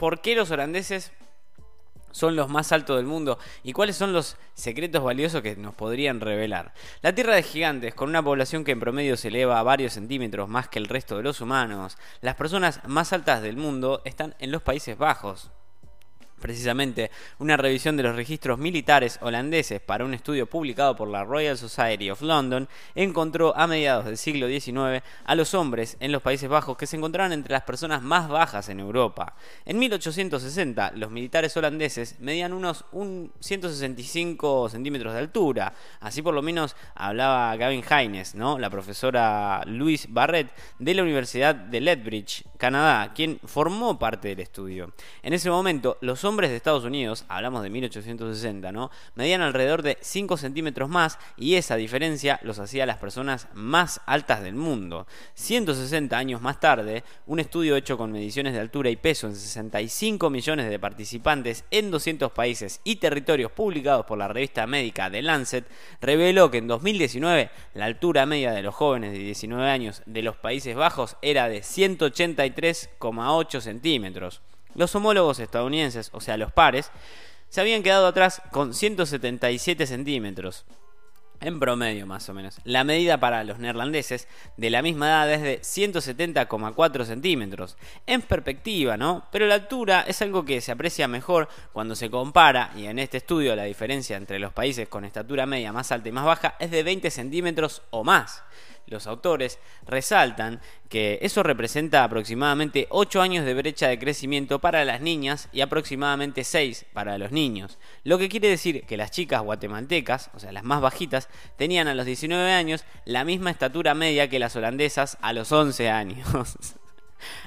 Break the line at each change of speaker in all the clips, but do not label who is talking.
¿por qué los holandeses son los más altos del mundo y cuáles son los secretos valiosos que nos podrían revelar. La Tierra de Gigantes, con una población que en promedio se eleva a varios centímetros más que el resto de los humanos, las personas más altas del mundo están en los Países Bajos, Precisamente, una revisión de los registros militares holandeses para un estudio publicado por la Royal Society of London encontró a mediados del siglo XIX a los hombres en los Países Bajos que se encontraban entre las personas más bajas en Europa. En 1860, los militares holandeses medían unos 165 centímetros de altura. Así por lo menos hablaba Gavin Haynes, ¿no? la profesora Louise Barrett de la Universidad de Lethbridge, Canadá, quien formó parte del estudio. En ese momento, los hombres de Estados Unidos, hablamos de 1860, ¿no? Medían alrededor de 5 centímetros más y esa diferencia los hacía las personas más altas del mundo. 160 años más tarde, un estudio hecho con mediciones de altura y peso en 65 millones de participantes en 200 países y territorios publicados por la revista médica The Lancet reveló que en 2019 la altura media de los jóvenes de 19 años de los Países Bajos era de 183,8 centímetros. Los homólogos estadounidenses, o sea, los pares, se habían quedado atrás con 177 centímetros. En promedio, más o menos. La medida para los neerlandeses de la misma edad es de 170,4 centímetros. En perspectiva, ¿no? Pero la altura es algo que se aprecia mejor cuando se compara, y en este estudio la diferencia entre los países con estatura media más alta y más baja es de 20 centímetros o más los autores resaltan que eso representa aproximadamente 8 años de brecha de crecimiento para las niñas y aproximadamente 6 para los niños. Lo que quiere decir que las chicas guatemaltecas, o sea, las más bajitas, tenían a los 19 años la misma estatura media que las holandesas a los 11 años.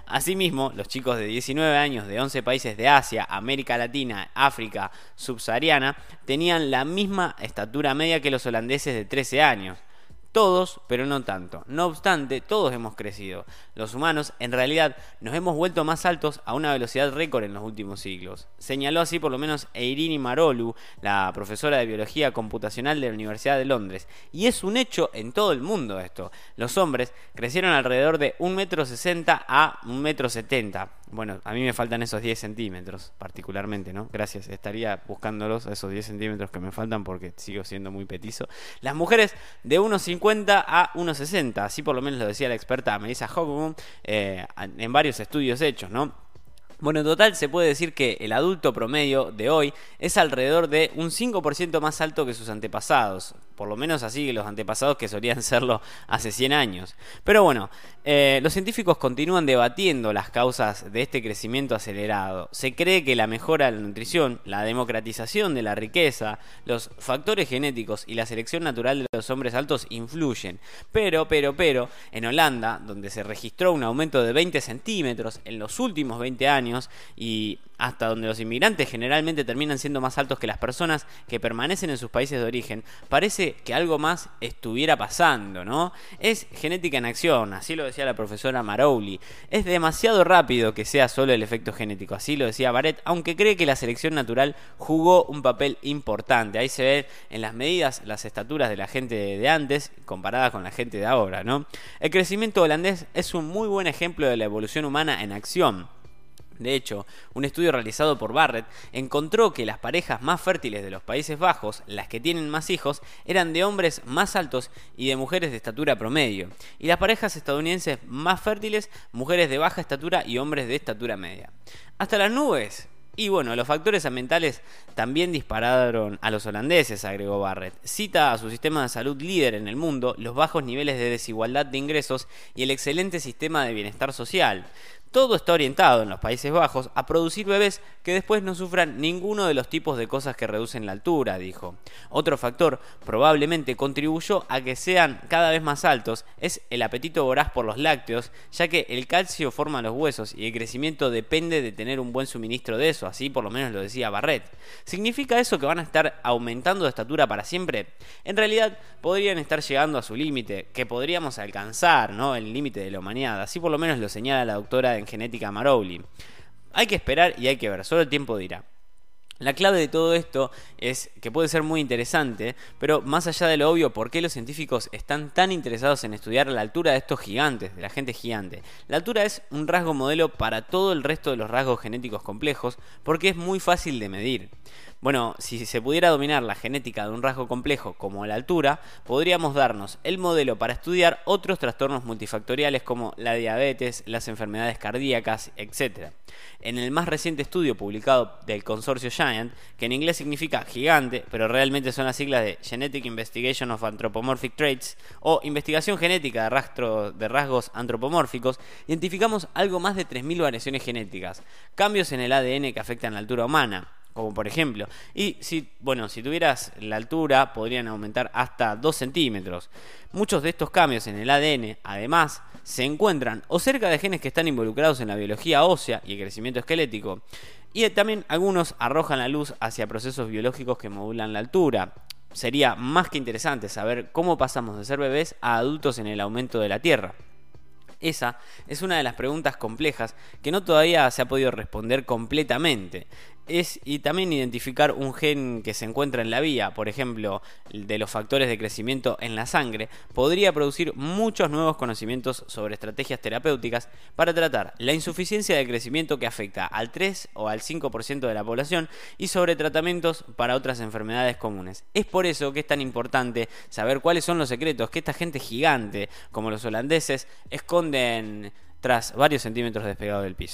Asimismo, los chicos de 19 años de 11 países de Asia, América Latina, África, subsahariana, tenían la misma estatura media que los holandeses de 13 años. Todos, pero no tanto. No obstante, todos hemos crecido. Los humanos, en realidad, nos hemos vuelto más altos a una velocidad récord en los últimos siglos. Señaló así por lo menos Eirini Marolu, la profesora de biología computacional de la Universidad de Londres. Y es un hecho en todo el mundo esto. Los hombres crecieron alrededor de 1,60 m a 1,70 m. Bueno, a mí me faltan esos 10 centímetros, particularmente, ¿no? Gracias, estaría buscándolos, esos 10 centímetros que me faltan porque sigo siendo muy petizo. Las mujeres de 1,50 a 1,60, así por lo menos lo decía la experta Melissa Hogum eh, en varios estudios hechos, ¿no? Bueno, en total se puede decir que el adulto promedio de hoy es alrededor de un 5% más alto que sus antepasados, por lo menos así los antepasados que solían serlo hace 100 años. Pero bueno, eh, los científicos continúan debatiendo las causas de este crecimiento acelerado. Se cree que la mejora de la nutrición, la democratización de la riqueza, los factores genéticos y la selección natural de los hombres altos influyen. Pero, pero, pero, en Holanda, donde se registró un aumento de 20 centímetros en los últimos 20 años y hasta donde los inmigrantes generalmente terminan siendo más altos que las personas que permanecen en sus países de origen, parece que algo más estuviera pasando, ¿no? Es genética en acción, así lo decía la profesora Marowli. Es demasiado rápido que sea solo el efecto genético, así lo decía Barrett, aunque cree que la selección natural jugó un papel importante. Ahí se ve en las medidas las estaturas de la gente de antes comparadas con la gente de ahora, ¿no? El crecimiento holandés es un muy buen ejemplo de la evolución humana en acción. De hecho, un estudio realizado por Barrett encontró que las parejas más fértiles de los Países Bajos, las que tienen más hijos, eran de hombres más altos y de mujeres de estatura promedio, y las parejas estadounidenses más fértiles, mujeres de baja estatura y hombres de estatura media. Hasta las nubes. Y bueno, los factores ambientales también dispararon a los holandeses, agregó Barrett. Cita a su sistema de salud líder en el mundo, los bajos niveles de desigualdad de ingresos y el excelente sistema de bienestar social. Todo está orientado en los Países Bajos a producir bebés que después no sufran ninguno de los tipos de cosas que reducen la altura, dijo. Otro factor probablemente contribuyó a que sean cada vez más altos es el apetito voraz por los lácteos, ya que el calcio forma los huesos y el crecimiento depende de tener un buen suministro de eso, así por lo menos lo decía Barrett. ¿Significa eso que van a estar aumentando de estatura para siempre? En realidad podrían estar llegando a su límite, que podríamos alcanzar, ¿no? El límite de la humanidad, así por lo menos lo señala la doctora genética Marowli. Hay que esperar y hay que ver, solo el tiempo dirá. La clave de todo esto es que puede ser muy interesante, pero más allá de lo obvio, ¿por qué los científicos están tan interesados en estudiar la altura de estos gigantes, de la gente gigante? La altura es un rasgo modelo para todo el resto de los rasgos genéticos complejos porque es muy fácil de medir. Bueno, si se pudiera dominar la genética de un rasgo complejo como la altura, podríamos darnos el modelo para estudiar otros trastornos multifactoriales como la diabetes, las enfermedades cardíacas, etc. En el más reciente estudio publicado del consorcio Giant, que en inglés significa gigante, pero realmente son las siglas de Genetic Investigation of Anthropomorphic Traits o Investigación Genética de, de rasgos antropomórficos, identificamos algo más de 3.000 variaciones genéticas, cambios en el ADN que afectan la altura humana, como por ejemplo. Y si, bueno, si tuvieras la altura, podrían aumentar hasta 2 centímetros. Muchos de estos cambios en el ADN, además, se encuentran o cerca de genes que están involucrados en la biología ósea y el crecimiento esquelético. Y también algunos arrojan la luz hacia procesos biológicos que modulan la altura. Sería más que interesante saber cómo pasamos de ser bebés a adultos en el aumento de la Tierra. Esa es una de las preguntas complejas que no todavía se ha podido responder completamente es y también identificar un gen que se encuentra en la vía, por ejemplo, de los factores de crecimiento en la sangre, podría producir muchos nuevos conocimientos sobre estrategias terapéuticas para tratar la insuficiencia de crecimiento que afecta al 3 o al 5% de la población y sobre tratamientos para otras enfermedades comunes. Es por eso que es tan importante saber cuáles son los secretos que esta gente gigante, como los holandeses, esconden tras varios centímetros despegado del piso.